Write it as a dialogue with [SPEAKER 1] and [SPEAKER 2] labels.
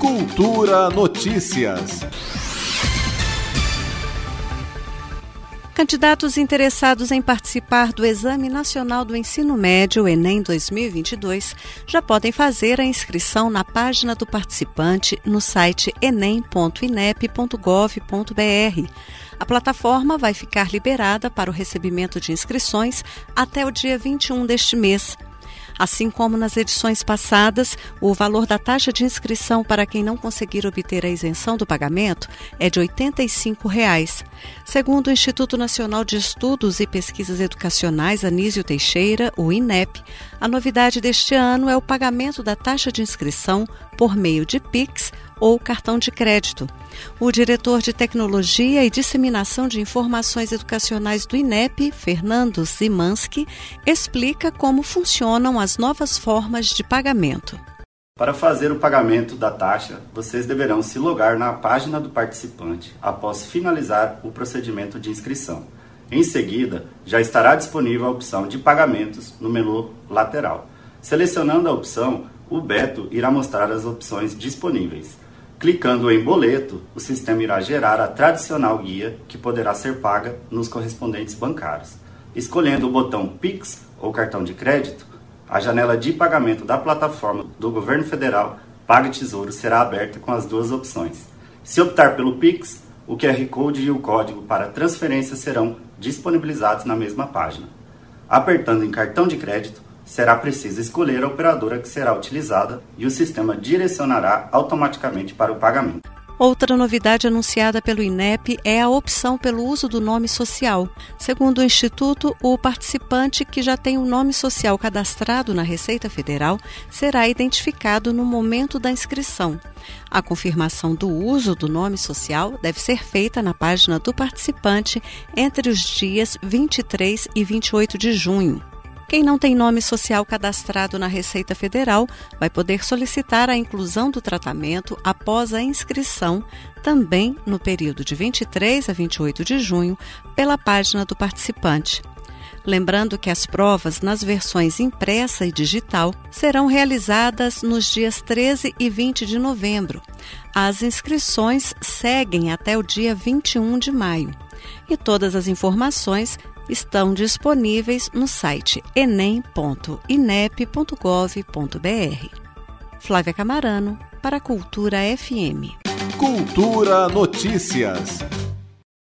[SPEAKER 1] Cultura Notícias.
[SPEAKER 2] Candidatos interessados em participar do Exame Nacional do Ensino Médio, Enem 2022, já podem fazer a inscrição na página do participante no site enem.inep.gov.br. A plataforma vai ficar liberada para o recebimento de inscrições até o dia 21 deste mês. Assim como nas edições passadas, o valor da taxa de inscrição para quem não conseguir obter a isenção do pagamento é de 85 reais. Segundo o Instituto Nacional de Estudos e Pesquisas Educacionais Anísio Teixeira, o INEP, a novidade deste ano é o pagamento da taxa de inscrição por meio de PIX ou cartão de crédito. O diretor de Tecnologia e Disseminação de Informações Educacionais do INEP, Fernando Zimanski, explica como funcionam as novas formas de pagamento.
[SPEAKER 3] Para fazer o pagamento da taxa, vocês deverão se logar na página do participante após finalizar o procedimento de inscrição. Em seguida, já estará disponível a opção de pagamentos no menu lateral. Selecionando a opção, o Beto irá mostrar as opções disponíveis. Clicando em boleto, o sistema irá gerar a tradicional guia que poderá ser paga nos correspondentes bancários. Escolhendo o botão Pix ou cartão de crédito, a janela de pagamento da plataforma do governo federal Paga Tesouro será aberta com as duas opções. Se optar pelo Pix, o QR Code e o código para transferência serão disponibilizados na mesma página. Apertando em cartão de crédito, será preciso escolher a operadora que será utilizada e o sistema direcionará automaticamente para o pagamento.
[SPEAKER 2] Outra novidade anunciada pelo INEP é a opção pelo uso do nome social. Segundo o Instituto, o participante que já tem o um nome social cadastrado na Receita Federal será identificado no momento da inscrição. A confirmação do uso do nome social deve ser feita na página do participante entre os dias 23 e 28 de junho. Quem não tem nome social cadastrado na Receita Federal vai poder solicitar a inclusão do tratamento após a inscrição, também no período de 23 a 28 de junho, pela página do participante. Lembrando que as provas nas versões impressa e digital serão realizadas nos dias 13 e 20 de novembro. As inscrições seguem até o dia 21 de maio. E todas as informações estão disponíveis no site enem.inep.gov.br. Flávia Camarano, para a Cultura FM.
[SPEAKER 1] Cultura Notícias.